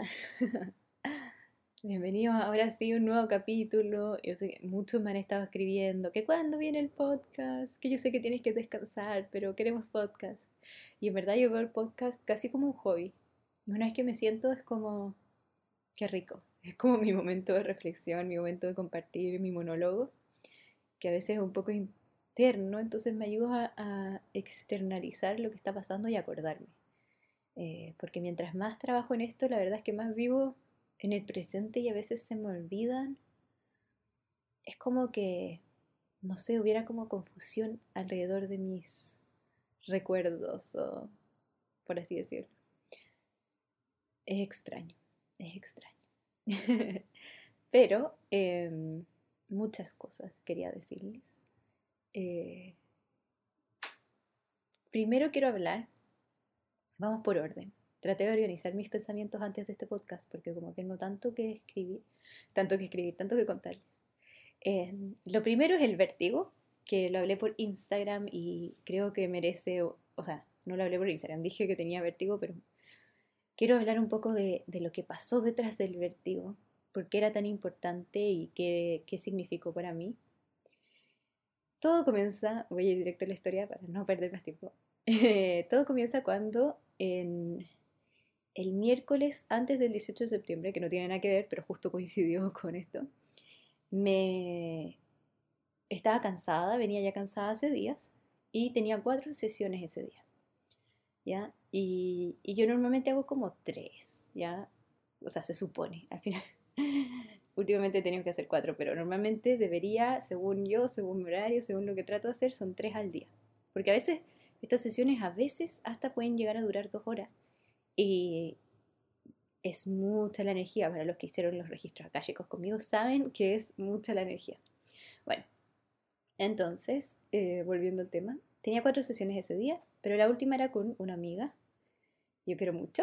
Bienvenidos ahora sí a un nuevo capítulo. Yo sé que muchos me han estado escribiendo que cuándo viene el podcast, que yo sé que tienes que descansar, pero queremos podcast. Y en verdad yo veo el podcast casi como un hobby. Una vez que me siento es como, qué rico. Es como mi momento de reflexión, mi momento de compartir mi monólogo, que a veces es un poco interno, entonces me ayuda a externalizar lo que está pasando y acordarme. Eh, porque mientras más trabajo en esto, la verdad es que más vivo en el presente y a veces se me olvidan. Es como que, no sé, hubiera como confusión alrededor de mis recuerdos o por así decirlo. Es extraño, es extraño. Pero em, muchas cosas quería decirles. Eh, primero quiero hablar Vamos por orden. Traté de organizar mis pensamientos antes de este podcast porque como tengo tanto que escribir, tanto que escribir, tanto que contarles. Em, lo primero es el vértigo, que lo hablé por Instagram y creo que merece, o, sea, no lo hablé por Instagram, dije que tenía vértigo, pero quiero hablar un poco de, lo que pasó detrás del vértigo, por qué era tan importante y qué, qué significó para mí. Todo comienza, voy a ir directo a la historia para no perder más tiempo. todo comienza cuando en el miércoles antes del 18 de septiembre, que no tiene nada que ver, pero justo coincidió con esto, me estaba cansada, venía ya cansada hace días y tenía cuatro sesiones ese día. ¿Ya? Y, yo normalmente hago como tres, ¿ya? O sea, se supone, al final. Últimamente he tenido que hacer cuatro, pero normalmente debería, según yo, según mi horario, según lo que trato de hacer, son tres al día. Porque a veces estas sesiones a veces hasta pueden llegar a durar dos horas. Y es mucha la energía. Para los que hicieron los registros acálicos conmigo saben que es mucha la energía. Bueno, entonces, eh, volviendo al tema, tenía cuatro sesiones ese día, pero la última era con una amiga. Yo quiero mucho.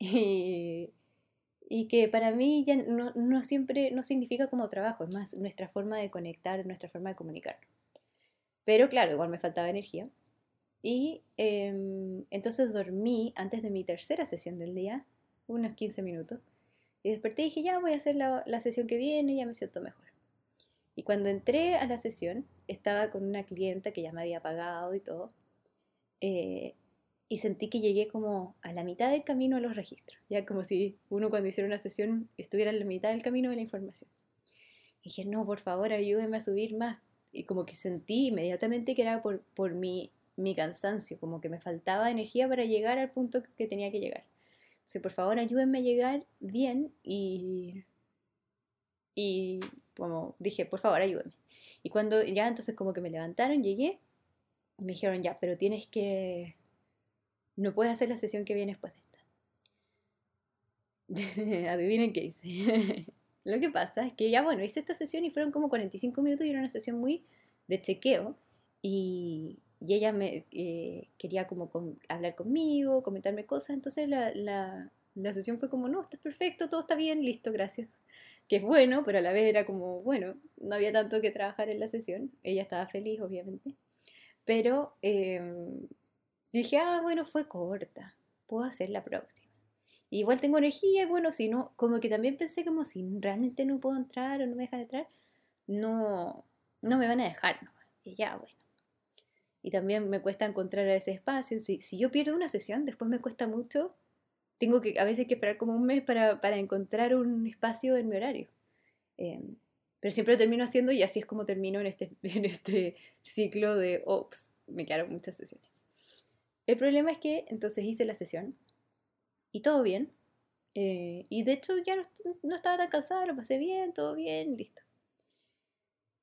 Y, que para mí ya no, no, siempre no significa como trabajo, es más nuestra forma de conectar, nuestra forma de comunicar. Pero claro, igual me faltaba energía. Y em, entonces dormí antes de mi tercera sesión del día, unos 15 minutos. Y desperté y dije, ya voy a hacer la, sesión que viene, ya me siento mejor. Y cuando entré a la sesión, estaba con una clienta que ya me había pagado y todo. Eh, y sentí que llegué como a la mitad del camino a los registros. Ya como si uno cuando hiciera una sesión estuviera en la mitad del camino de la información. Y dije, no, por favor, ayúdeme a subir más. Y como que sentí inmediatamente que era por, por mi mi cansancio, como que me faltaba energía para llegar al punto que tenía que llegar. O sea, por favor, ayúdenme a llegar bien y, y como dije, por favor, ayúdenme. Y cuando ya entonces como que me levantaron, llegué, me dijeron ya, pero tienes que, no puedes hacer la sesión que viene después de esta. Adivinen qué hice. Lo que pasa es que ya, bueno, hice esta sesión y fueron como 45 minutos y era una sesión muy de chequeo. Y, y ella me eh, quería como hablar conmigo, comentarme cosas, entonces la, la, la, sesión fue como, no, está perfecto, todo está bien, listo, gracias. Que es bueno, pero a la vez era como, bueno, no había tanto que trabajar en la sesión, ella estaba feliz, obviamente, pero em, dije, ah, bueno, fue corta, puedo hacer la próxima. igual tengo energía, y bueno, si no, como que también pensé como si realmente no puedo entrar o no me dejan entrar, no, no me van a dejar. Y ya, bueno y también me cuesta encontrar ese espacio. Si, si, yo pierdo una sesión, después me cuesta mucho. Tengo que a veces que esperar como un mes para, para encontrar un espacio en mi horario. Em, pero siempre lo termino haciendo y así es como termino en este, en este ciclo de, ops, me quedaron muchas sesiones. El problema es que entonces hice la sesión y todo bien. Eh, y de hecho ya no, no, estaba tan cansada, lo pasé bien, todo bien, listo.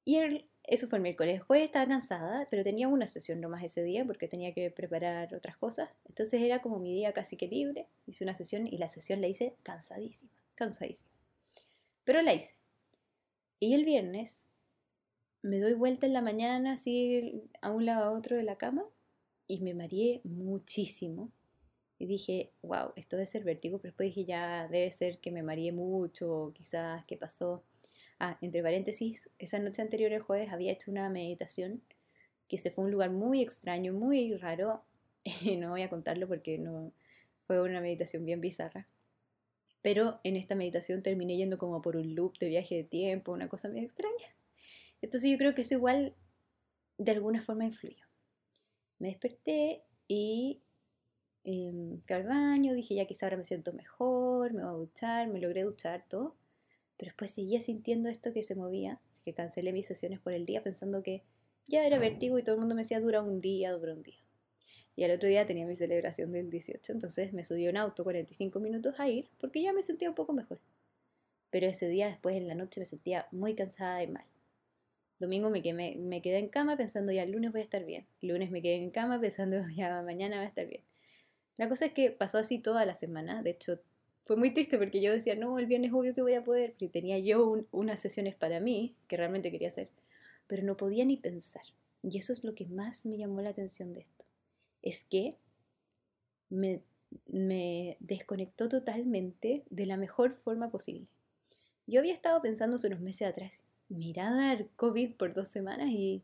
Y el, eso fue el miércoles. El jueves estaba cansada, pero tenía una sesión nomás ese día porque tenía que preparar otras cosas. Entonces era como mi día casi que libre. Hice una sesión y la sesión la hice cansadísima, cansadísima. Pero la hice. Y el viernes me doy vuelta en la mañana, así a un lado a otro de la cama, y me mareé muchísimo. Y dije, wow, esto debe ser vértigo, pero después dije, ya debe ser que me mareé mucho, quizás, ¿qué pasó? Ah, entre paréntesis, esa noche anterior, el jueves, había hecho una meditación que se fue a un lugar muy extraño, muy raro. no voy a contarlo porque no fue una meditación bien bizarra. Pero en esta meditación terminé yendo como por un loop de viaje de tiempo, una cosa muy extraña. Entonces yo creo que eso igual de alguna forma influyó. Me desperté y eh, fui al baño, dije ya quizá ahora me siento mejor, me voy a duchar, me logré duchar todo. Pero después seguía sintiendo esto que se movía, así que cancelé mis sesiones por el día pensando que ya era vértigo y todo el mundo me decía dura un día, dura un día. Y al otro día tenía mi celebración del 18, entonces me subí en auto 45 minutos a ir porque ya me sentía un poco mejor. Pero ese día después en la noche me sentía muy cansada y mal. Domingo me quedé, me quedé en cama pensando ya el lunes voy a estar bien. Lunes me quedé en cama pensando ya mañana va a estar bien. La cosa es que pasó así toda la semana. De hecho, fue muy triste porque yo decía, no, el viernes obvio que voy a poder, porque tenía yo unas sesiones para mí que realmente quería hacer, pero no podía ni pensar. Y eso es lo que más me llamó la atención de esto. Es que me, me desconectó totalmente de la mejor forma posible. Yo había estado pensando hace unos meses atrás, mira dar COVID por dos semanas y,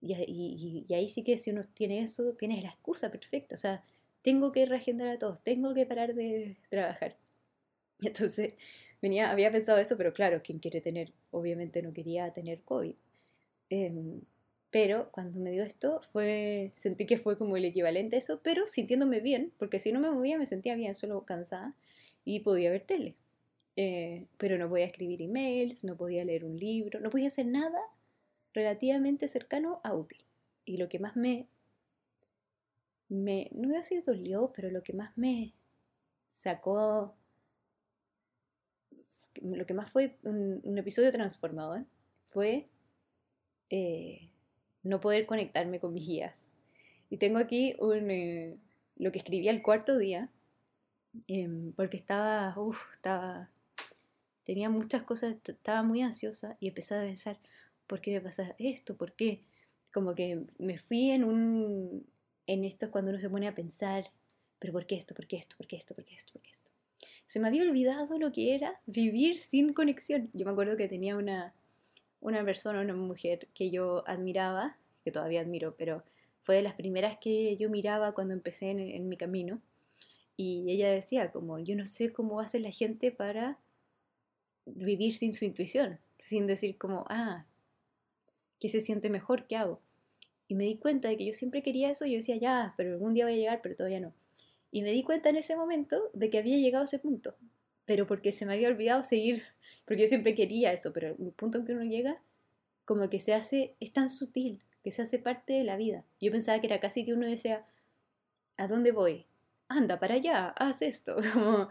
y, y, y, ahí sí que si uno tiene eso, tienes la excusa perfecta. O sea, tengo que reagendar a todos, tengo que parar de trabajar. Entonces, venía, había pensado eso, pero claro, quien quiere tener, obviamente no quería tener COVID. Em, pero cuando me dio esto, fue, sentí que fue como el equivalente a eso, pero sintiéndome bien, porque si no me movía me sentía bien, solo cansada y podía ver tele. Eh, pero no podía escribir emails, no podía leer un libro, no podía hacer nada relativamente cercano a útil. Y lo que más me, me, no voy a decir dolió, pero lo que más me sacó lo que más fue un, episodio transformador fue eh, no poder conectarme con mis guías. Y tengo aquí eh, lo que escribí al cuarto día, em, porque estaba, tenía muchas cosas, estaba muy ansiosa y empecé a pensar, ¿por qué me pasa esto? ¿Por qué? Como que me fui en un, en esto cuando uno se pone a pensar, pero ¿por qué esto? ¿Por qué esto? ¿Por qué esto? ¿Por qué esto? ¿Por qué esto? Se me había olvidado lo que era vivir sin conexión. Yo me acuerdo que tenía una, una persona, una mujer que yo admiraba, que todavía admiro, pero fue de las primeras que yo miraba cuando empecé en, mi camino. Y ella decía, como, yo no sé cómo hace la gente para vivir sin su intuición, sin decir como, ah, ¿qué se siente mejor? ¿Qué hago? Y me di cuenta de que yo siempre quería eso y yo decía, ya, pero algún día voy a llegar, pero todavía no. Y me di cuenta en ese momento de que había llegado a ese punto, pero porque se me había olvidado seguir, porque yo siempre quería eso, pero el punto en que uno llega, como que se hace, es tan sutil, que se hace parte de la vida. Yo pensaba que era casi que uno decía, ¿a dónde voy? Anda para allá, haz esto. Como,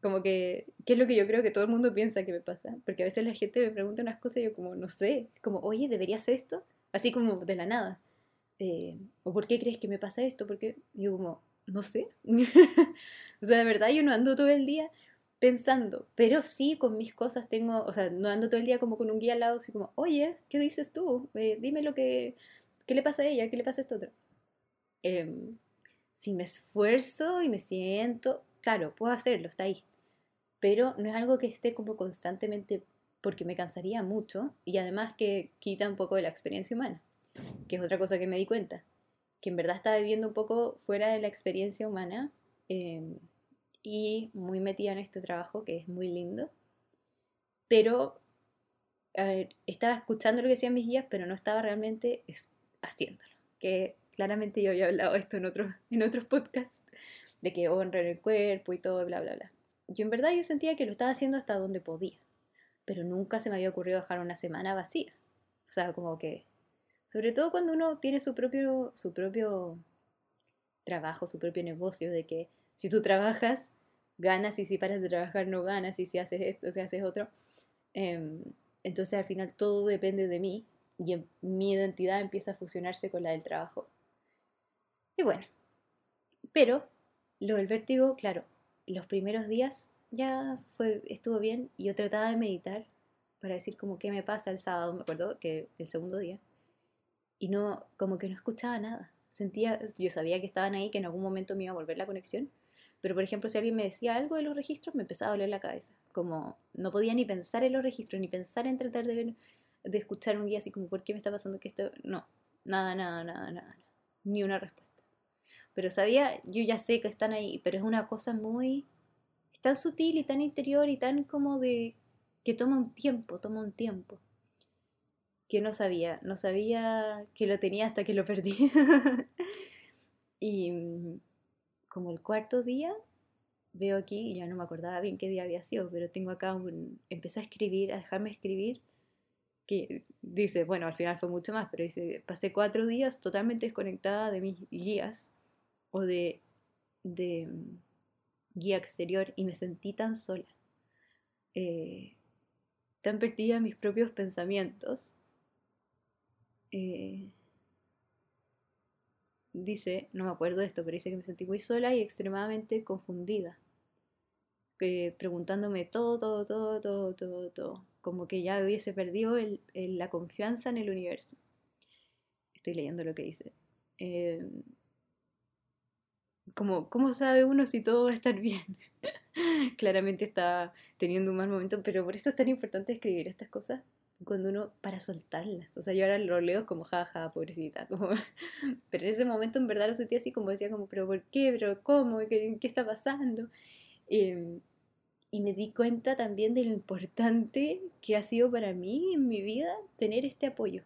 como que, ¿qué es lo que yo creo que todo el mundo piensa que me pasa? Porque a veces la gente me pregunta unas cosas y yo como, no sé, como, oye, ¿debería hacer esto? Así como de la nada. Eh, ¿O por qué crees que me pasa esto? Porque yo como, no sé. o sea, de verdad yo no ando todo el día pensando, pero sí con mis cosas tengo, o sea, no ando todo el día como con un guía al lado, así como, oye, ¿qué dices tú? Eh, dime lo que, ¿qué le pasa a ella? ¿Qué le pasa a esto otro? Em, si me esfuerzo y me siento, claro, puedo hacerlo, está ahí, pero no es algo que esté como constantemente porque me cansaría mucho y además que quita un poco de la experiencia humana, que es otra cosa que me di cuenta que en verdad estaba viviendo un poco fuera de la experiencia humana em, y muy metida en este trabajo que es muy lindo. Pero estaba escuchando lo que decían mis guías, pero no estaba realmente haciéndolo. Que claramente yo había hablado esto en otros, en otros podcasts, de que honrar el cuerpo y todo, bla, bla, bla. Yo en verdad yo sentía que lo estaba haciendo hasta donde podía, pero nunca se me había ocurrido dejar una semana vacía. O sea, como que sobre todo cuando uno tiene su propio, su propio trabajo, su propio negocio, de que si tú trabajas, ganas y si paras de trabajar no ganas y si haces esto, si haces otro. Em, entonces al final todo depende de mí y mi identidad empieza a fusionarse con la del trabajo. Y bueno, pero lo del vértigo, claro, los primeros días ya fue, estuvo bien y yo trataba de meditar para decir como qué me pasa el sábado, me acuerdo que el segundo día y no, como que no escuchaba nada. Sentía, yo sabía que estaban ahí, que en algún momento me iba a volver la conexión, pero por ejemplo, si alguien me decía algo de los registros, me empezaba a doler la cabeza. Como no podía ni pensar en los registros, ni pensar en tratar de ver, de escuchar un guía así como, ¿por qué me está pasando que esto? No, nada, nada, nada, nada, ni una respuesta. Pero sabía, yo ya sé que están ahí, pero es una cosa muy, tan sutil y tan interior y tan como de que toma un tiempo, toma un tiempo. Que no sabía, no sabía que lo tenía hasta que lo perdí. y mm, como el cuarto día, veo aquí, ya no me acordaba bien qué día había sido, pero tengo acá un, empecé a escribir, a dejarme escribir, que dice, bueno, al final fue mucho más, pero dice, pasé cuatro días totalmente desconectada de mis guías o de, de mm, guía exterior y me sentí tan sola, eh, tan perdida en mis propios pensamientos. Eh, dice, no me acuerdo de esto, pero dice que me sentí muy sola y extremadamente confundida. Preguntándome todo, todo, todo, todo, todo, todo. Como que ya hubiese perdido la confianza en el universo. Estoy leyendo lo que dice. Eh, como, ¿cómo sabe uno si todo va a estar bien? Claramente está teniendo un mal momento, pero por eso es tan importante escribir estas cosas cuando uno, para soltarlas. O sea, yo ahora lo leo como jaja, pobrecita. pero en ese momento en verdad lo sentí así como decía, como, pero ¿por qué? ¿Pero cómo? ¿Qué, qué está pasando? Em, y me di cuenta también de lo importante que ha sido para mí en mi vida tener este apoyo,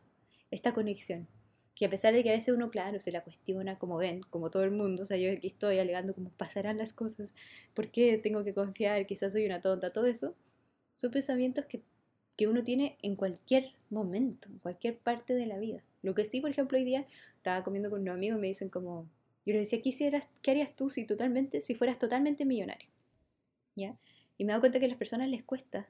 esta conexión que a pesar de que a veces uno, claro, se la cuestiona, como ven, como todo el mundo, o sea, yo aquí estoy alegando cómo pasarán las cosas, por qué tengo que confiar, quizás soy una tonta, todo eso, son pensamientos que, que uno tiene en cualquier momento, en cualquier parte de la vida. Lo que sí, por ejemplo, hoy día estaba comiendo con unos amigos y me dicen como, yo les decía, ¿qué, qué harías tú si, totalmente, si fueras totalmente millonario? ¿Ya? Y me he dado cuenta que a las personas les cuesta,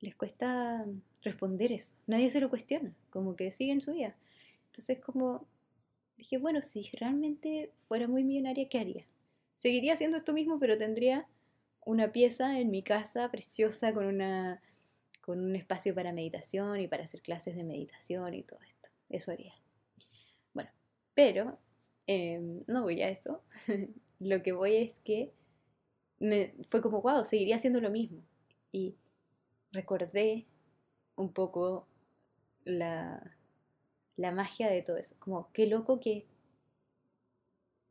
les cuesta responder eso. Nadie se lo cuestiona, como que siguen su vida. Entonces como dije, bueno, si realmente fuera muy millonaria, ¿qué haría? Seguiría haciendo esto mismo, pero tendría una pieza en mi casa preciosa con, una, con un espacio para meditación y para hacer clases de meditación y todo esto. Eso haría. Bueno, pero em, no voy a eso. lo que voy es que me, fue como, wow, seguiría haciendo lo mismo. Y recordé un poco la, la magia de todo eso. Como, qué loco que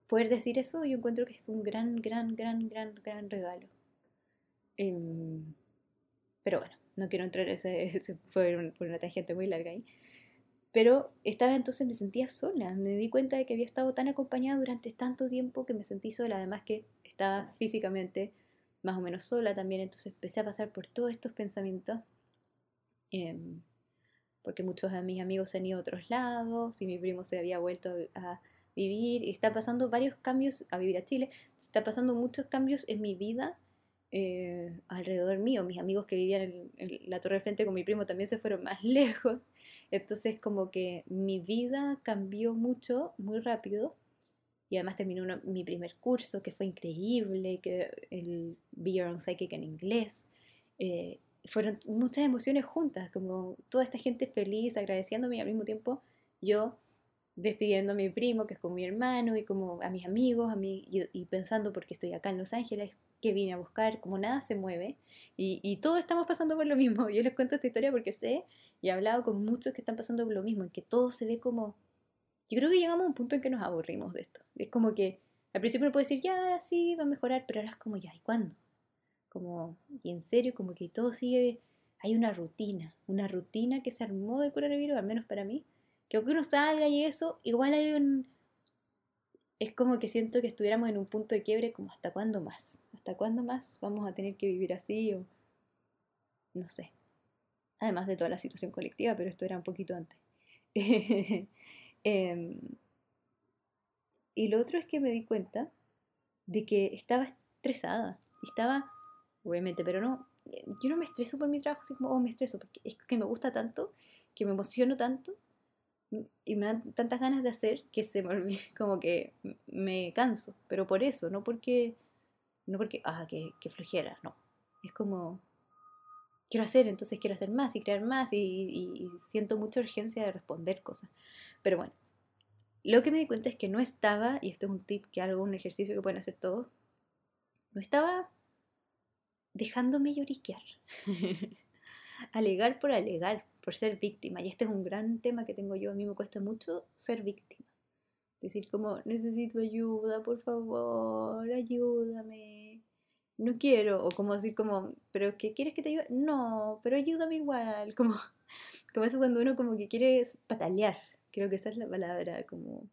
poder decir eso, yo encuentro que es un gran, gran, gran, gran, gran regalo. Em, pero bueno, no quiero entrar en ese, fue una tangente muy larga ahí. Pero esta vez entonces me sentía sola, me di cuenta de que había estado tan acompañada durante tanto tiempo que me sentí sola, además que estaba físicamente más o menos sola también, entonces empecé a pasar por todos estos pensamientos. Em, porque muchos de mis amigos se han ido a otros lados y mi primo se había vuelto a vivir y está pasando varios cambios a vivir a Chile, está pasando muchos cambios en mi vida eh, alrededor mío, mis amigos que vivían en, la torre de frente con mi primo también se fueron más lejos, entonces como que mi vida cambió mucho, muy rápido. Y además terminó mi primer curso que fue increíble, que el Be Your Own Psychic en inglés. Eh, fueron muchas emociones juntas, como toda esta gente feliz, agradeciéndome y al mismo tiempo yo despidiendo a mi primo, que es como mi hermano, y como a mis amigos, a mí, y, pensando porque estoy acá en Los Ángeles, que vine a buscar, como nada se mueve, y, y todos estamos pasando por lo mismo. Yo les cuento esta historia porque sé, y he hablado con muchos que están pasando por lo mismo, en que todo se ve como... Yo creo que llegamos a un punto en que nos aburrimos de esto. Es como que al principio uno puede decir, ya, sí, va a mejorar, pero ahora es como, ya, ¿y cuándo? Como, y en serio, como que todo sigue, hay una rutina, una rutina que se armó del coronavirus, al menos para mí, que aunque uno salga y eso, igual hay un... Es como que siento que estuviéramos en un punto de quiebre como hasta cuándo más, hasta cuándo más vamos a tener que vivir así o no sé. Además de toda la situación colectiva, pero esto era un poquito antes. Em, y lo otro es que me di cuenta de que estaba estresada, estaba obviamente, pero no, yo no me estreso por mi trabajo así como, oh, me estreso, porque es que me gusta tanto, que me emociono tanto y me dan tantas ganas de hacer que se me olvida, como que me canso, pero por eso, no porque, no porque, ah, que, que flojera, no, es como, quiero hacer, entonces quiero hacer más y crear más y, y, siento mucha urgencia de responder cosas, pero bueno. Lo que me di cuenta es que no estaba, y esto es un tip que hago, un ejercicio que pueden hacer todos, no estaba dejándome lloriquear. alegar por alegar, por ser víctima. Y este es un gran tema que tengo yo. A mí me cuesta mucho ser víctima. Decir como, necesito ayuda, por favor, ayúdame. no quiero, o como decir como, pero ¿qué quieres que te ayude? No, pero ayúdame igual, como, como eso cuando uno como que quiere patalear, creo que esa es la palabra, como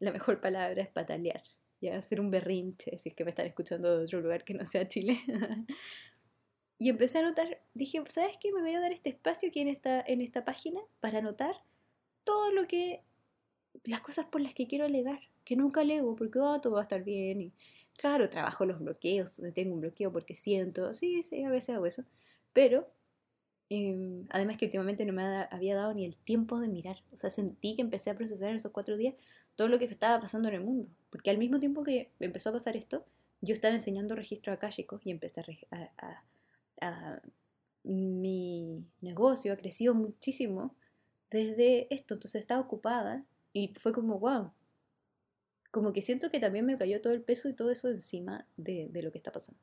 la mejor palabra es patalear, ya hacer un berrinche, si es que me están escuchando de otro lugar que no sea Chile. y empecé a anotar, dije, ¿sabes qué? Me voy a dar este espacio aquí en esta, en esta página para anotar todo lo que, las cosas por las que quiero alegar, que nunca alego, porque oh, todo va a estar bien y Claro, trabajo los bloqueos, tengo un bloqueo porque siento, sí, sí, a veces hago eso, pero em, además que últimamente no me había dado ni el tiempo de mirar, o sea, sentí que empecé a procesar en esos cuatro días todo lo que estaba pasando en el mundo, porque al mismo tiempo que empezó a pasar esto, yo estaba enseñando registro akáshicos y empecé a, a, mi negocio ha crecido muchísimo desde esto, entonces estaba ocupada y fue como, wow, como que siento que también me cayó todo el peso y todo eso encima de, lo que está pasando.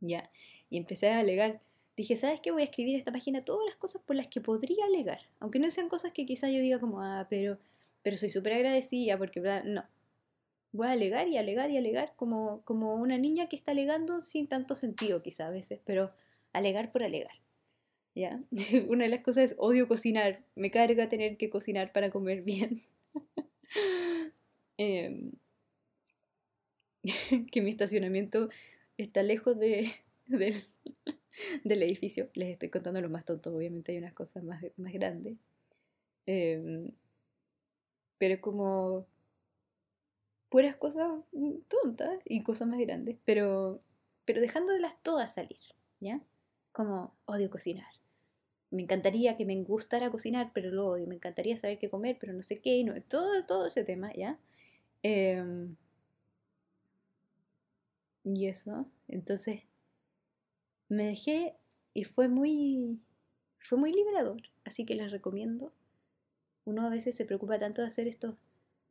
Ya, y empecé a alegar. Dije, ¿sabes qué? Voy a escribir en esta página todas las cosas por las que podría alegar. Aunque no sean cosas que quizá yo diga como, ah, pero, pero soy súper agradecida porque, no. Voy a alegar y alegar y alegar como, como una niña que está alegando sin tanto sentido quizá a veces, pero alegar por alegar. ¿Ya? Una de las cosas es odio cocinar. Me carga tener que cocinar para comer bien. Em, que mi estacionamiento está lejos de, del, edificio. Les estoy contando lo más tonto, obviamente hay unas cosas más, más grandes. Eh, pero como puras cosas tontas y cosas más grandes, pero, pero dejándolas todas salir, ¿ya? Como odio cocinar. Me encantaría que me gustara cocinar, pero lo odio. Me encantaría saber qué comer, pero no sé qué. No, todo, todo ese tema, ¿ya? Em, y eso, entonces me dejé y fue muy, fue muy liberador, así que les recomiendo. Uno a veces se preocupa tanto de hacer estos,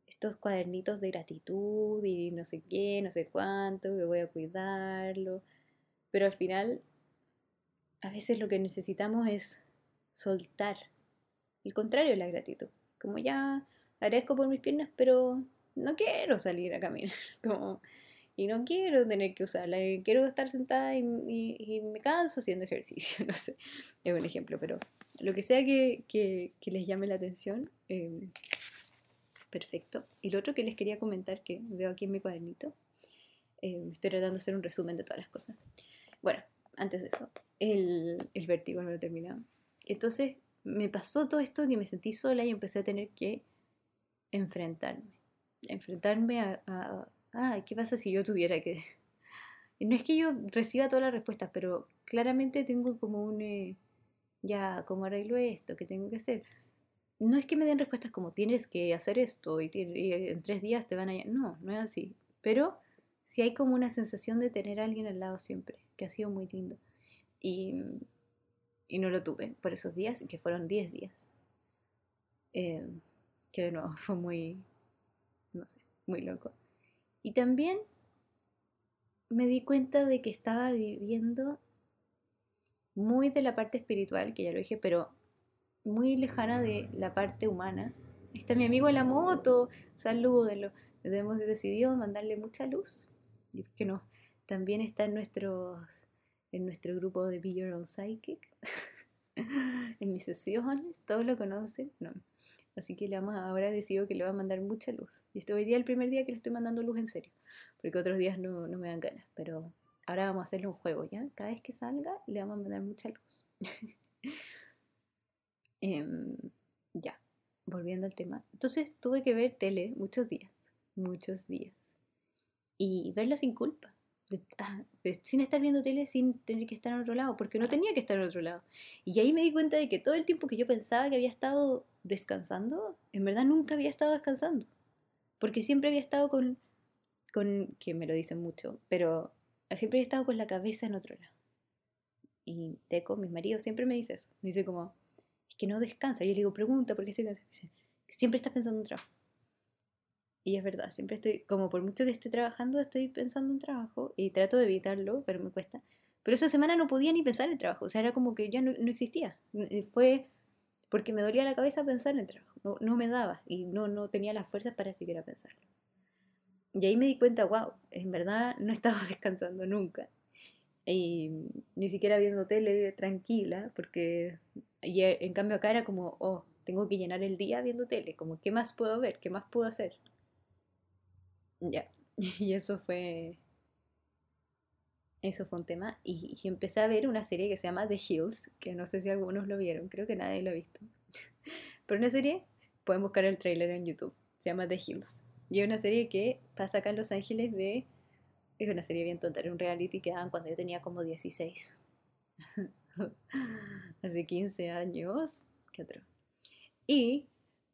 estos cuadernitos de gratitud y no sé qué, no sé cuánto, que voy a cuidarlo, pero al final a veces lo que necesitamos es soltar, el contrario de la gratitud, como ya agradezco por mis piernas, pero no quiero salir a caminar, como, y no quiero tener que usarla, quiero estar sentada y, me canso haciendo ejercicio, no sé, es un ejemplo, pero lo que sea que, que, les llame la atención, em, perfecto. Y lo otro que les quería comentar, que veo aquí en mi cuadernito, em, estoy tratando de hacer un resumen de todas las cosas. Bueno, antes de eso, el, el vértigo no lo he terminado. Entonces me pasó todo esto que me sentí sola y empecé a tener que enfrentarme enfrentarme a, a, ¿qué pasa si yo tuviera que...? No es que yo reciba todas las respuestas, pero claramente tengo como un... Eh, ya, ¿cómo arreglo esto? ¿Qué tengo que hacer? No es que me den respuestas como tienes que hacer esto y, en tres días te van a... No, no es así. Pero sí hay como una sensación de tener a alguien al lado siempre, que ha sido muy lindo. Y, y no lo tuve por esos días, que fueron diez días. Eh, que de nuevo fue muy, no sé, muy loco. Y también me di cuenta de que estaba viviendo muy de la parte espiritual, que ya lo dije, pero muy lejana de la parte humana. Está mi amigo en la moto, salúdenlo. Hemos decidido mandarle mucha luz. ¿Y por qué no? También está en nuestro, en nuestro grupo de Be Your Own Psychic. en mis sesiones, todos lo conocen. No. Así que le vamos, ahora decido que le va a mandar mucha luz. Y este hoy día el primer día que le estoy mandando luz en serio. Porque otros días no, me dan ganas. Pero ahora vamos a hacerle un juego, ¿ya? Cada vez que salga le vamos a mandar mucha luz. Em, ya, volviendo al tema. Entonces tuve que ver tele muchos días. Muchos días. Y verla sin culpa. Ah, sin estar viendo tele, sin tener que estar en otro lado, porque no tenía que estar en otro lado. Y ahí me di cuenta de que todo el tiempo que yo pensaba que había estado descansando, en verdad nunca había estado descansando, porque siempre había estado con, con que me lo dicen mucho, pero siempre había estado con la cabeza en otro lado. Y Teco, mi marido, siempre me dice eso, me dice como, es que no descansa. Y yo le digo, pregunta, porque estoy dice, siempre estás pensando en trabajo. Y es verdad, siempre estoy, como por mucho que esté trabajando, estoy pensando en trabajo y trato de evitarlo, pero me cuesta. Pero esa semana no podía ni pensar en trabajo, o sea, era como que ya no, existía. Fue porque me dolía la cabeza pensar en el trabajo, no, no me daba y no, no tenía las fuerzas para siquiera pensarlo. Y ahí me di cuenta, wow, en verdad no estaba descansando nunca. y ni siquiera viendo tele tranquila, porque y en cambio acá era como, oh, tengo que llenar el día viendo tele, como, ¿qué más puedo ver? ¿Qué más puedo hacer? Ya, y eso fue, eso fue un tema, y, empecé a ver una serie que se llama The Hills, que no sé si algunos lo vieron, creo que nadie lo ha visto, pero una serie, pueden buscar el trailer en YouTube, se llama The Hills, y es una serie que pasa acá en Los Ángeles de es una serie bien tonta, era un reality que daban cuando yo tenía como 16. Hace 15 años. ¿Qué otro? Y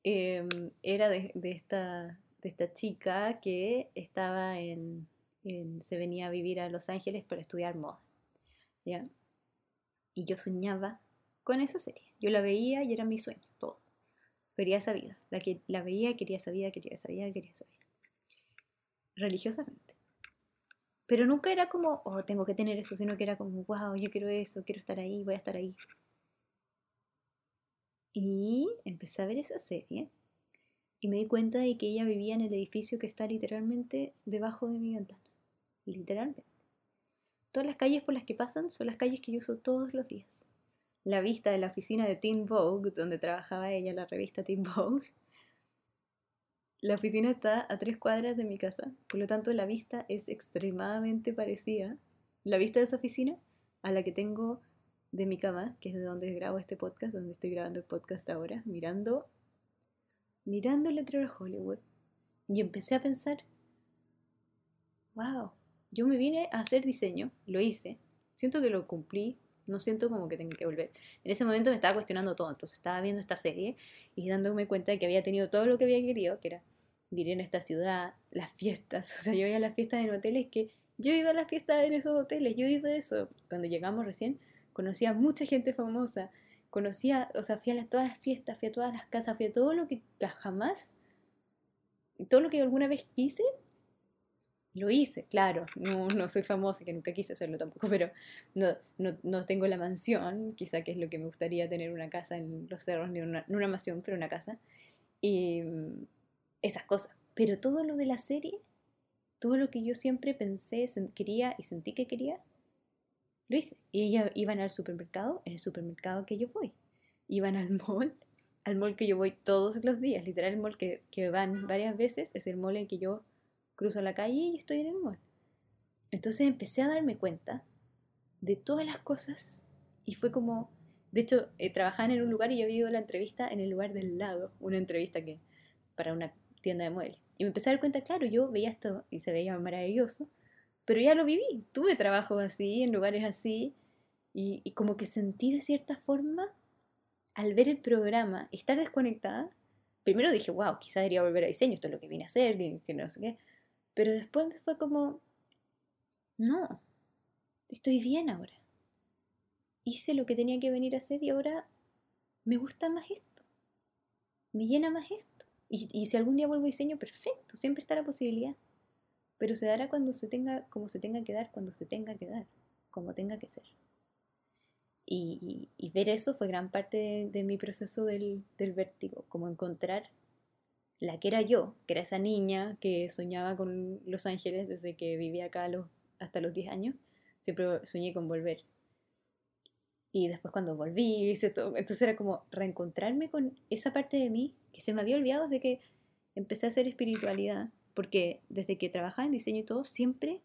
em, era de, esta, de esta chica que estaba en, se venía a vivir a Los Ángeles para estudiar moda. ¿ya? Y yo soñaba con esa serie. Yo la veía y era mi sueño, todo. Quería esa vida. La, que, la veía, quería esa vida, quería esa vida, quería esa vida. Religiosamente. Pero nunca era como, oh, tengo que tener eso, sino que era como, wow, yo quiero eso, quiero estar ahí, voy a estar ahí. Y empecé a ver esa serie y me di cuenta de que ella vivía en el edificio que está literalmente debajo de mi ventana. Literalmente. Todas las calles por las que pasan son las calles que yo uso todos los días. La vista de la oficina de Teen Vogue, donde trabajaba ella, la revista Teen Vogue, la oficina está a tres cuadras de mi casa, por lo tanto la vista es extremadamente parecida, la vista de esa oficina, a la que tengo de mi cama, que es de donde grabo este podcast, donde estoy grabando el podcast ahora, mirando, mirando el letrero de Hollywood. Y empecé a pensar, wow, yo me vine a hacer diseño, lo hice, siento que lo cumplí, no siento como que tenga que volver. En ese momento me estaba cuestionando todo, entonces estaba viendo esta serie y dándome cuenta de que había tenido todo lo que había querido, que era vivir en esta ciudad, las fiestas, o sea, yo iba a las fiestas en hoteles que yo he ido a las fiestas en esos hoteles, yo he ido a eso. Cuando llegamos recién, conocía a mucha gente famosa, conocía, o sea, fui a todas las fiestas, fui a todas las casas, fui a todo lo que jamás, todo lo que alguna vez quise, lo hice, claro, no, no soy famosa, que nunca quise hacerlo tampoco, pero no, no, no, tengo la mansión, quizá que es lo que me gustaría tener una casa en los cerros, ni una, una mansión, pero una casa. Y esas cosas. Pero todo lo de la serie, todo lo que yo siempre pensé, quería y sentí que quería, lo hice. Y ellas iban al supermercado, en el supermercado que yo voy. Iban al mall, al mall que yo voy todos los días. Literal, el mall que, que van varias veces es el mall en que yo cruzo la calle y estoy en el mall. Entonces empecé a darme cuenta de todas las cosas y fue como, de hecho, eh, en un lugar y yo había ido la entrevista en el lugar del lado, una entrevista que para una tienda de muebles. Y me empecé a dar cuenta, claro, yo veía esto y se veía maravilloso, pero ya lo viví. Tuve trabajo así, en lugares así, y, como que sentí de cierta forma, al ver el programa, estar desconectada, primero dije, wow, quizá debería volver a diseño, esto es lo que vine a hacer, que no sé qué. Pero después me fue como, no, estoy bien ahora. Hice lo que tenía que venir a hacer y ahora me gusta más esto. Me llena más esto. Y, si algún día vuelvo a diseño, perfecto, siempre está la posibilidad. Pero se dará cuando se tenga, como se tenga que dar, cuando se tenga que dar, como tenga que ser. Y, ver eso fue gran parte de, mi proceso del, vértigo, como encontrar la que era yo, que era esa niña que soñaba con Los Ángeles desde que vivía acá hasta los 10 años. Siempre soñé con volver. Y después cuando volví, hice todo. Entonces era como reencontrarme con esa parte de mí que se me había olvidado desde que empecé a hacer espiritualidad. Porque desde que trabajaba en diseño y todo, siempre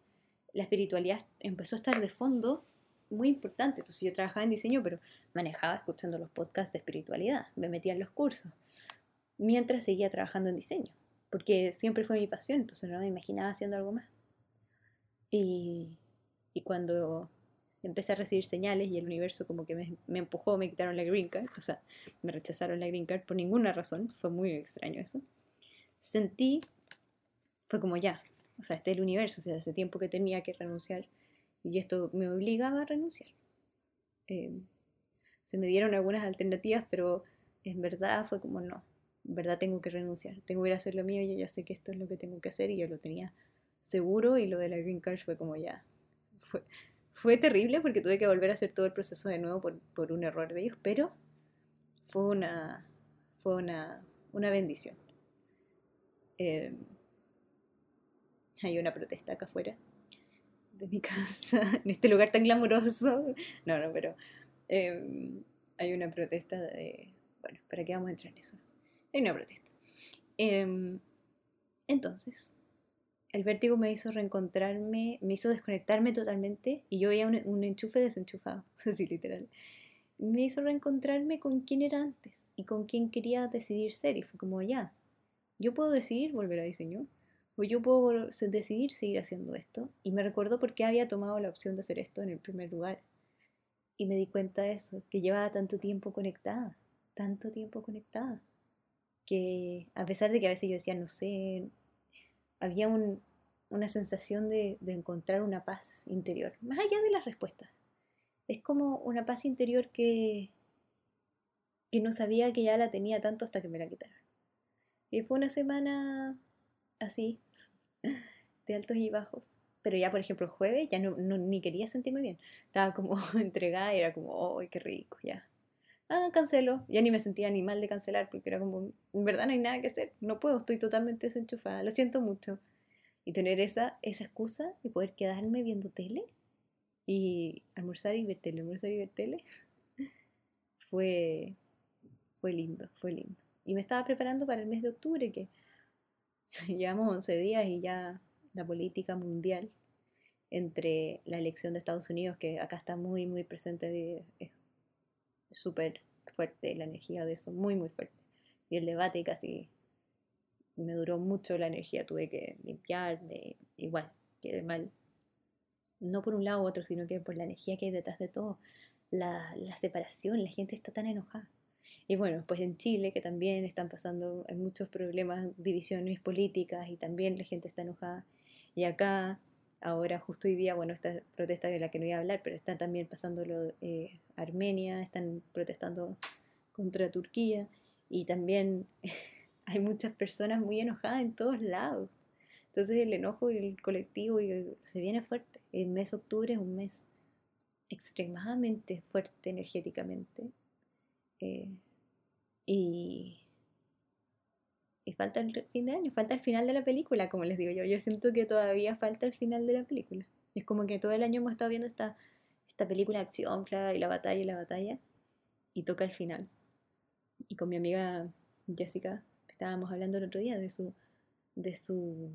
la espiritualidad empezó a estar de fondo muy importante. Entonces yo trabajaba en diseño, pero manejaba escuchando los podcasts de espiritualidad. Me metía en los cursos. Mientras seguía trabajando en diseño. Porque siempre fue mi pasión, entonces no me imaginaba haciendo algo más. Y, y cuando empecé a recibir señales y el universo como que me, empujó, me quitaron la green card, o sea, me rechazaron la green card por ninguna razón, fue muy extraño eso. Sentí, fue como ya, o sea, este es el universo, o sea, hace tiempo que tenía que renunciar y esto me obligaba a renunciar. Eh, se me dieron algunas alternativas, pero en verdad fue como no, en verdad tengo que renunciar, tengo que ir a hacer lo mío, yo ya sé que esto es lo que tengo que hacer y yo lo tenía seguro y lo de la green card fue como ya, fue, fue terrible porque tuve que volver a hacer todo el proceso de nuevo por, un error de ellos, pero fue una, fue una, bendición. Eh, hay una protesta acá afuera de mi casa, en este lugar tan glamoroso. No, no, pero em, hay una protesta de... Bueno, ¿para qué vamos a entrar en eso? Hay una protesta. Em, entonces, el vértigo me hizo reencontrarme, me hizo desconectarme totalmente y yo veía un, un enchufe desenchufado, así literal. Me hizo reencontrarme con quién era antes y con quién quería decidir ser y fue como ya, yo puedo decidir volver a diseño o yo puedo decidir seguir haciendo esto y me recuerdo por qué había tomado la opción de hacer esto en el primer lugar y me di cuenta de eso, que llevaba tanto tiempo conectada, tanto tiempo conectada, que a pesar de que a veces yo decía, no sé, había una sensación de, encontrar una paz interior, más allá de las respuestas. Es como una paz interior que, que no sabía que ya la tenía tanto hasta que me la quitaron. Y fue una semana así, de altos y bajos. Pero ya, por ejemplo, jueves ya no, ni quería sentirme bien. Estaba como entregada y era como, ¡ay, qué rico! Ya. Ah, cancelo. Ya ni me sentía ni mal de cancelar porque era como, en verdad no hay nada que hacer. No puedo, estoy totalmente desenchufada. Lo siento mucho. Y tener esa, esa excusa y poder quedarme viendo tele y almorzar y ver tele, almorzar y ver tele, fue, fue lindo, fue lindo. Y me estaba preparando para el mes de octubre, que llevamos 11 días y ya la política mundial entre la elección de Estados Unidos, que acá está muy, muy presente, es súper fuerte la energía de eso, muy, muy fuerte. Y el debate casi me duró mucho la energía, tuve que limpiar, de, igual, quedé mal. No por un lado u otro, sino que por la energía que hay detrás de todo, la, la separación, la gente está tan enojada. Y bueno, pues en Chile, que también están pasando muchos problemas, divisiones políticas y también la gente está enojada. Y acá Ahora, justo hoy día, bueno, esta protesta de la que no voy a hablar, pero están también pasando lo eh, Armenia, están protestando contra Turquía y también hay muchas personas muy enojadas en todos lados. Entonces el enojo y el colectivo se viene fuerte. El mes de octubre es un mes extremadamente fuerte energéticamente. Eh, y y falta el fin de año, falta el final de la película, como les digo yo. Yo siento que todavía falta el final de la película. Es como que todo el año hemos estado viendo esta, esta película de acción, y la batalla y la batalla, y toca el final. Y con mi amiga Jessica estábamos hablando el otro día de su, de su,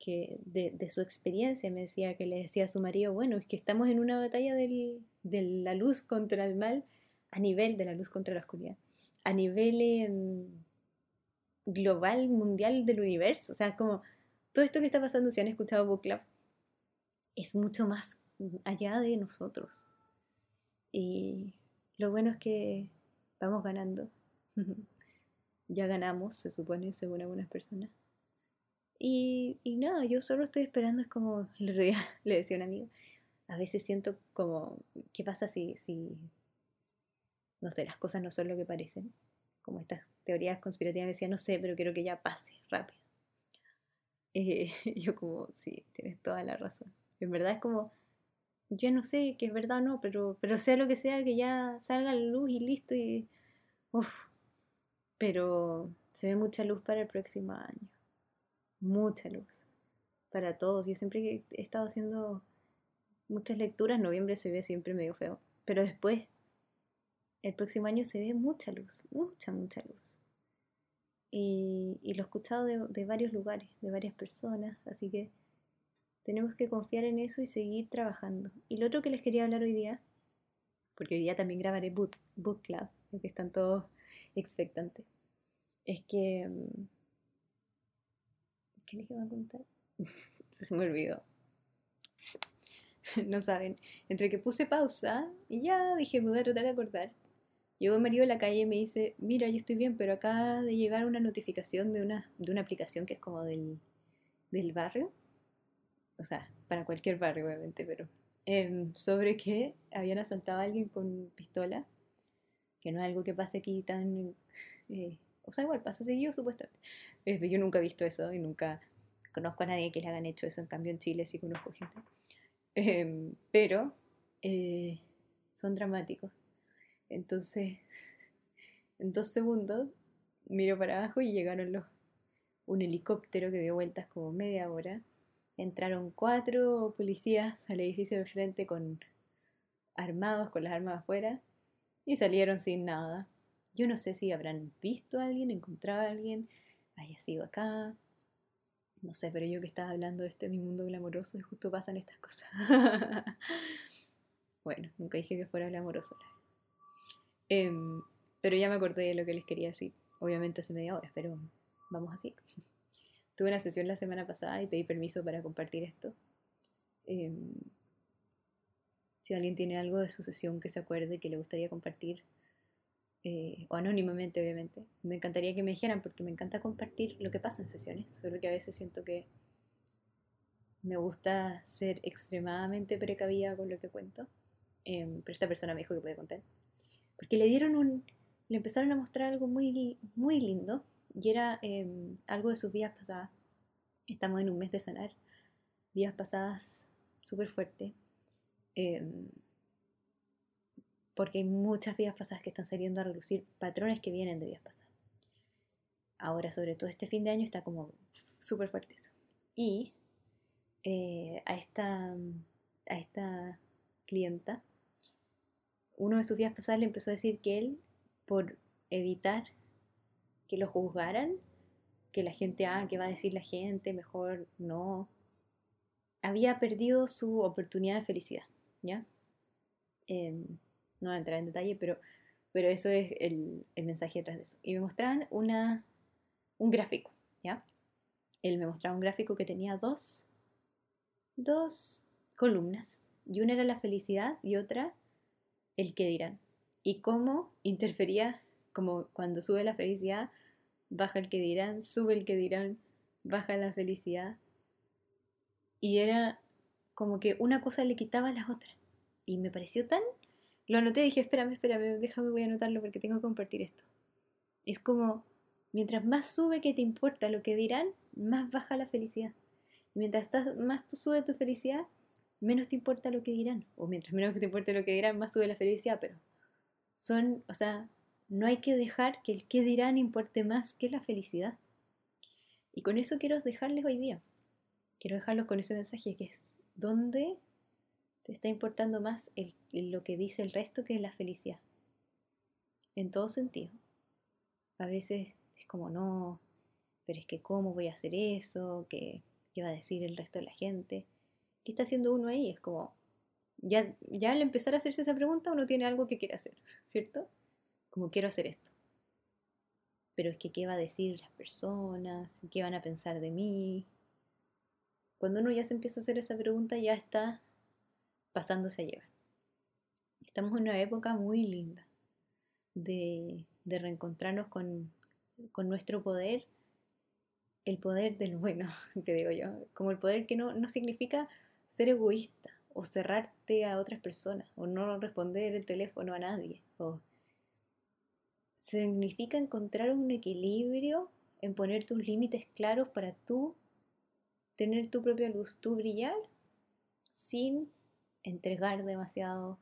que, de, de su experiencia. Me decía que le decía a su marido, bueno, es que estamos en una batalla del, de la luz contra el mal a nivel de la luz contra la oscuridad. A nivel... Em, global, mundial del universo. O sea, como todo esto que está pasando, si han escuchado Book Club, es mucho más allá de nosotros. Y lo bueno es que vamos ganando. ya ganamos, se supone, según algunas personas. Y, y nada, yo solo estoy esperando, es como le decía un amigo, a veces siento como, ¿qué pasa si, si, no sé, las cosas no son lo que parecen? Como estas teorías conspirativas me decía, no sé, pero quiero que ya pase rápido. Eh, yo como, sí, tienes toda la razón. En verdad es como, yo no sé que es verdad o no, pero, pero sea lo que sea, que ya salga la luz y listo y... Pero se ve mucha luz para el próximo año. Mucha luz. Para todos. Yo siempre he estado haciendo muchas lecturas. Noviembre se ve siempre medio feo. Pero después, el próximo año se ve mucha luz. Mucha, mucha luz. Y, lo he escuchado de, varios lugares, de varias personas, así que tenemos que confiar en eso y seguir trabajando. Y lo otro que les quería hablar hoy día, porque hoy día también grabaré Book, book Club, porque están todos expectantes, es que... Mm, ¿Qué les iba a contar? Se me olvidó. no saben, entre que puse pausa y ya dije, me voy a tratar de acordar. Llegó mi marido a la calle y me dice, mira, yo estoy bien, pero acaba de llegar una notificación de una, de una aplicación que es como del, del barrio. O sea, para cualquier barrio, obviamente, pero em, sobre que habían asaltado a alguien con pistola, que no es algo que pase aquí tan... Eh, o sea, igual pasa seguido, supuestamente. Eh, yo nunca he visto eso y nunca conozco a nadie que le hagan hecho eso. En cambio, en Chile sí conozco gente. Em, pero eh, son dramáticos. Entonces, en dos segundos, miro para abajo y llegaron los, un helicóptero que dio vueltas como media hora entraron cuatro policías al edificio del frente con armados, con las armas afuera, y salieron sin nada. Yo no sé si habrán visto a alguien, encontrado a alguien, haya sido acá. No sé, pero yo que estaba hablando de este mi mundo glamoroso y justo pasan estas cosas. bueno, nunca dije que fuera glamoroso. Em, pero ya me acordé de lo que les quería decir. Obviamente hace media hora, pero vamos así. Tuve una sesión la semana pasada y pedí permiso para compartir esto. Em, si alguien tiene algo de su sesión que se acuerde que le gustaría compartir, eh, o anónimamente obviamente, me encantaría que me dijeran porque me encanta compartir lo que pasa en sesiones, solo que a veces siento que me gusta ser extremadamente precavida con lo que cuento, em, pero esta persona me dijo que puede contar, porque le dieron un, le empezaron a mostrar algo muy, muy lindo y era em, algo de sus vidas pasadas. Estamos en un mes de sanar. Vidas pasadas súper fuerte. Em, porque hay muchas vidas pasadas que están saliendo a relucir patrones que vienen de vidas pasadas. Ahora, sobre todo este fin de año, está como súper fuerte eso. Y eh, a, esta, a esta clienta, uno de sus vidas pasadas le empezó a decir que él, por evitar que lo juzgaran, que la gente, ah, ¿qué va a decir la gente? Mejor no. Había perdido su oportunidad de felicidad, ¿ya? Em, no voy a entrar en detalle, pero, pero eso es el, mensaje detrás de eso. Y me mostraban una, un gráfico, ¿ya? Él me mostraba un gráfico que tenía dos, dos columnas, y una era la felicidad y otra el que dirán. Y cómo interfería, como cuando sube la felicidad, baja el que dirán, sube el que dirán, baja la felicidad. Y era como que una cosa le quitaba a la otra. Y me pareció tan... Lo anoté y dije, espérame, espérame, déjame, voy a anotarlo porque tengo que compartir esto. Es como, mientras más sube que te importa lo que dirán, más baja la felicidad. mientras más tú sube tu felicidad, menos te importa lo que dirán. O mientras menos te importe lo que dirán, más sube la felicidad. Pero son, o sea, no hay que dejar que el qué dirán importe más que la felicidad. Y con eso quiero dejarles hoy día. Quiero dejarlos con ese mensaje que es, ¿dónde te está importando más el, lo que dice el resto que la felicidad? En todo sentido. A veces es como, no, pero es que cómo voy a hacer eso, ¿Qué, qué va a decir el resto de la gente. ¿Qué está haciendo uno ahí? Es como, ya, ya al empezar a hacerse esa pregunta uno tiene algo que quiere hacer, ¿cierto? como quiero hacer esto. Pero es que qué va a decir las personas, qué van a pensar de mí. Cuando uno ya se empieza a hacer esa pregunta ya está pasándose a llevar. Estamos en una época muy linda de, reencontrarnos con, nuestro poder, el poder del bueno, que digo yo, como el poder que no, no significa ser egoísta o cerrarte a otras personas o no responder el teléfono a nadie o significa encontrar un equilibrio en poner tus límites claros para tú tener tu propia luz, tú brillar sin entregar demasiado.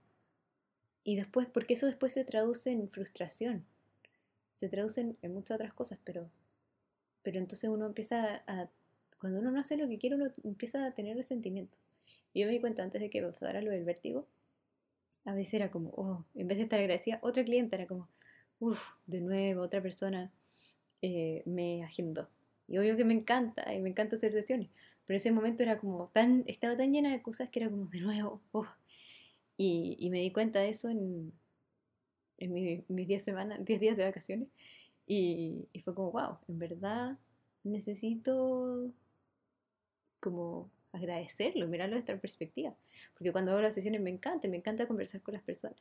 Y después, porque eso después se traduce en frustración, se traduce en, muchas otras cosas, pero, pero entonces uno empieza a, cuando uno no hace lo que quiere, uno empieza a tener resentimiento. Y yo me di cuenta antes de que pasara lo del vértigo, a veces era como, oh, en vez de estar agradecida, otra cliente era como, uff, de nuevo, otra persona eh, me agendó. Y obvio que me encanta, y me encanta hacer sesiones, pero ese momento era como tan, estaba tan llena de cosas que era como de nuevo, y, y, me di cuenta de eso en, en mis 10 semanas, 10 días de vacaciones, y fue como, wow, en verdad necesito como agradecerlo, mirarlo desde otra perspectiva. Porque cuando hago las sesiones me encanta, me encanta conversar con las personas.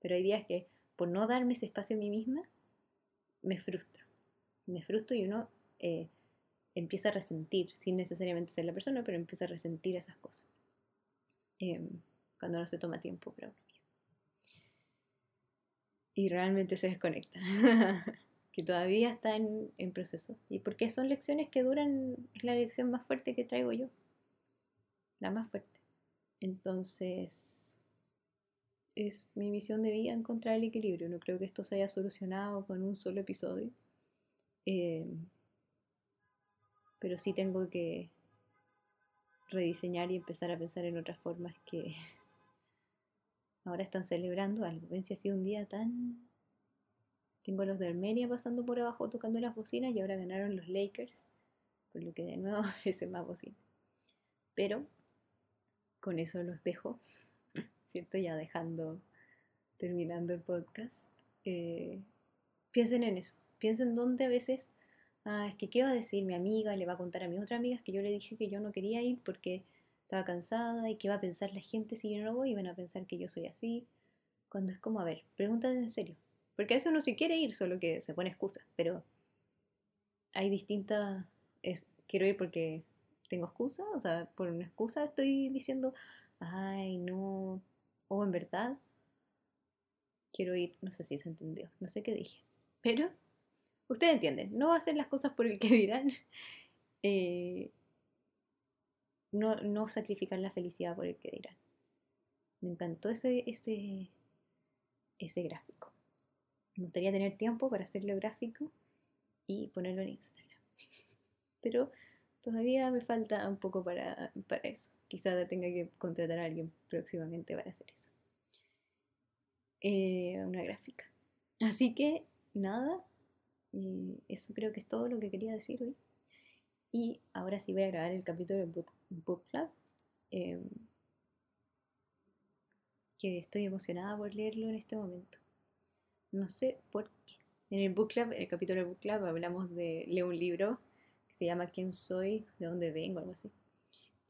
Pero hay días que por no darme ese espacio a mí misma, me frustro. Me frustro y uno eh, empieza a resentir, sin necesariamente ser la persona, pero empieza a resentir esas cosas. Em, cuando no se toma tiempo para uno. Y realmente se desconecta. que todavía está en, en, proceso. Y porque son lecciones que duran, es la lección más fuerte que traigo yo. La más fuerte. Entonces, es mi misión de vida encontrar el equilibrio. No creo que esto se haya solucionado con un solo episodio. Eh, pero sí tengo que, rediseñar y empezar a pensar en otras formas que ahora están celebrando algo. Ven si ha sido un día tan... Tengo a los de Armenia pasando por abajo tocando las bocinas y ahora ganaron los Lakers, por lo que de nuevo aparece más bocina. Pero con eso los dejo, ¿cierto? Ya dejando, terminando el podcast. Eh, piensen en eso, piensen dónde a veces, ah, es que qué va a decir mi amiga, le va a contar a mis otras amigas que yo le dije que yo no quería ir porque estaba cansada y qué va a pensar la gente si yo no voy y van a pensar que yo soy así. Cuando es como, a ver, pregúntate en serio. Porque a eso no se quiere ir, solo que se pone excusa. Pero hay distintas... Quiero ir porque tengo excusa, o sea, por una excusa estoy diciendo, ay, no, o en verdad quiero ir, no sé si se entendió, no sé qué dije, pero ustedes entienden, no hacer las cosas por el que dirán, eh, no, no sacrificar la felicidad por el que dirán. Me encantó ese, ese, ese gráfico. Me gustaría tener tiempo para hacerlo gráfico y ponerlo en Instagram. Pero todavía me falta un poco para, para eso. Quizá tenga que contratar a alguien próximamente para hacer eso. Eh, una gráfica. Así que nada, eh, eso creo que es todo lo que quería decir hoy. Y ahora sí voy a grabar el capítulo de Book, Club. Em, que estoy emocionada por leerlo en este momento. No sé por qué. En el Book Club, el capítulo del Book Club, hablamos de leer un libro que se llama ¿Quién soy? ¿De dónde vengo? Algo así.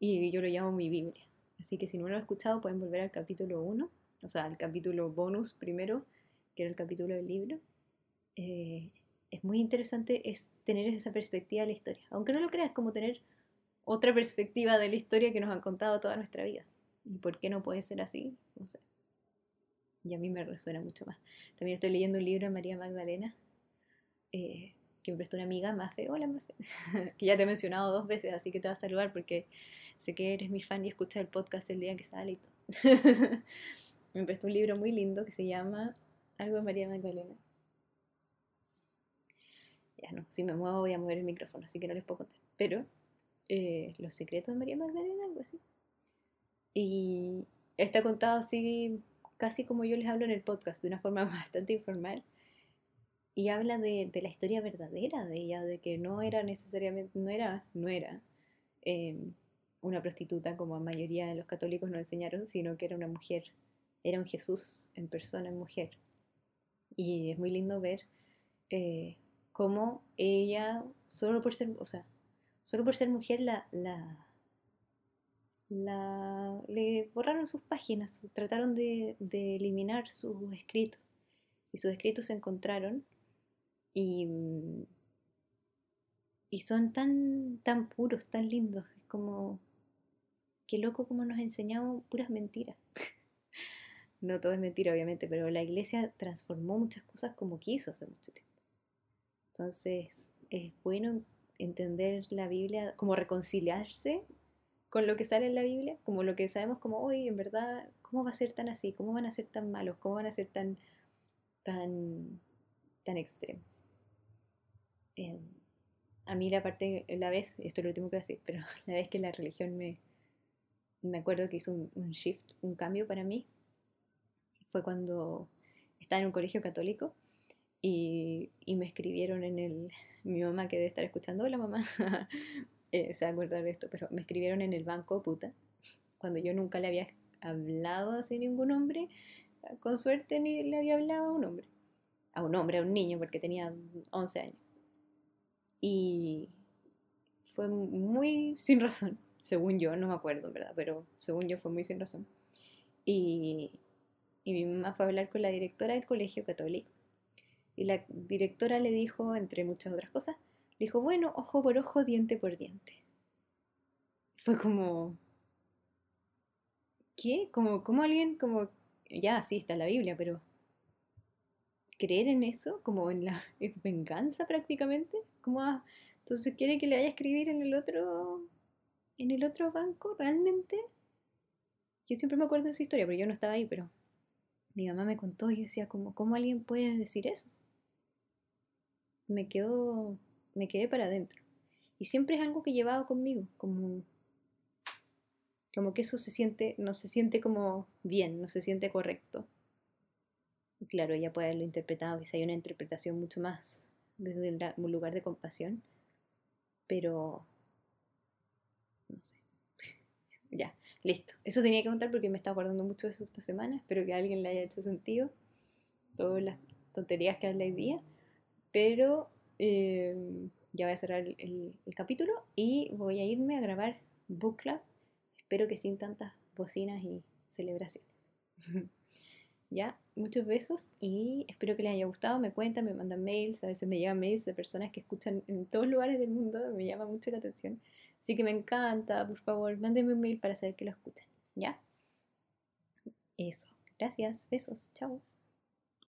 Y yo lo llamo mi Biblia. Así que si no lo han escuchado, pueden volver al capítulo 1, o sea, al capítulo bonus primero, que era el capítulo del libro. Eh, es muy interesante es tener esa perspectiva de la historia. Aunque no lo creas, como tener otra perspectiva de la historia que nos han contado toda nuestra vida. ¿Y por qué no puede ser así? No sé. Y a mí me resuena mucho más. También estoy leyendo un libro de María Magdalena, eh, que me prestó una amiga, Mafe. Hola, Mafe. que ya te he mencionado dos veces, así que te vas a saludar porque sé que eres mi fan y escuchas el podcast el día que sale y todo. me prestó un libro muy lindo que se llama Algo de María Magdalena no, si me muevo voy a mover el micrófono, así que no les puedo contar. Pero eh, Los secretos de María Magdalena, algo así. Y está contado así, casi como yo les hablo en el podcast, de una forma bastante informal. Y habla de, la historia verdadera de ella, de que no era necesariamente, no era, no era em, una prostituta como la mayoría de los católicos nos enseñaron, sino que era una mujer, era un Jesús en persona, en mujer. Y es muy lindo ver eh, como ella, solo por ser, o sea, solo por ser mujer, la, la, la le borraron sus páginas, trataron de, de eliminar sus escritos. Y sus escritos se encontraron y, y son tan, tan puros, tan lindos. Es como, qué loco como nos enseñado puras mentiras. no todo es mentira, obviamente, pero la iglesia transformó muchas cosas como quiso hace mucho tiempo. Entonces, es bueno entender la Biblia, como reconciliarse con lo que sale en la Biblia, como lo que sabemos como hoy, en verdad, ¿cómo va a ser tan así? ¿Cómo van a ser tan malos? ¿Cómo van a ser tan, tan, tan extremos? Em, a mí la parte, la vez, esto es lo último que voy a decir, pero la vez que la religión me, me acuerdo que hizo un, shift, un cambio para mí, fue cuando estaba en un colegio católico y, me escribieron en el, mi mamá que debe estar escuchando, hola mamá, eh, se va a acordar de esto, pero me escribieron en el banco puta, cuando yo nunca le había hablado así ningún hombre, con suerte ni le había hablado a un hombre, a un hombre, a un niño, porque tenía 11 años. Y fue muy sin razón, según yo, no me acuerdo, ¿verdad? Pero según yo fue muy sin razón. Y, y mi mamá fue a hablar con la directora del colegio católico y la directora le dijo, entre muchas otras cosas, le dijo, bueno, ojo por ojo, diente por diente. Fue como... ¿Qué? Como, como alguien, como... Ya, sí, está la Biblia, pero... ¿Creer en eso? Como en la venganza prácticamente. Como, ah, entonces quiere que le vaya a escribir en el otro... En el otro banco, realmente. Yo siempre me acuerdo de esa historia, pero yo no estaba ahí, pero mi mamá me contó y yo decía, como, ¿cómo alguien puede decir eso? me quedo, me quedé para adentro. Y siempre es algo que he llevado conmigo, como Como que eso se siente, no se siente como bien, no se siente correcto. Claro, ella puede haberlo interpretado, si hay una interpretación mucho más desde un lugar de compasión, pero no sé. ya, listo. Eso tenía que contar porque me está acordando mucho de eso esta semana. Espero que alguien le haya hecho sentido todas las tonterías que hablé hoy día. Pero eh, ya voy a cerrar el, el, capítulo y voy a irme a grabar Book Club. Espero que sin tantas bocinas y celebraciones. ya, muchos besos y espero que les haya gustado. Me cuentan, me mandan mails, a veces me llegan mails de personas que escuchan en todos lugares del mundo, me llama mucho la atención. Así que me encanta, por favor, mándenme un mail para saber que lo escuchan. ¿Ya? Eso. Gracias. Besos. Chao.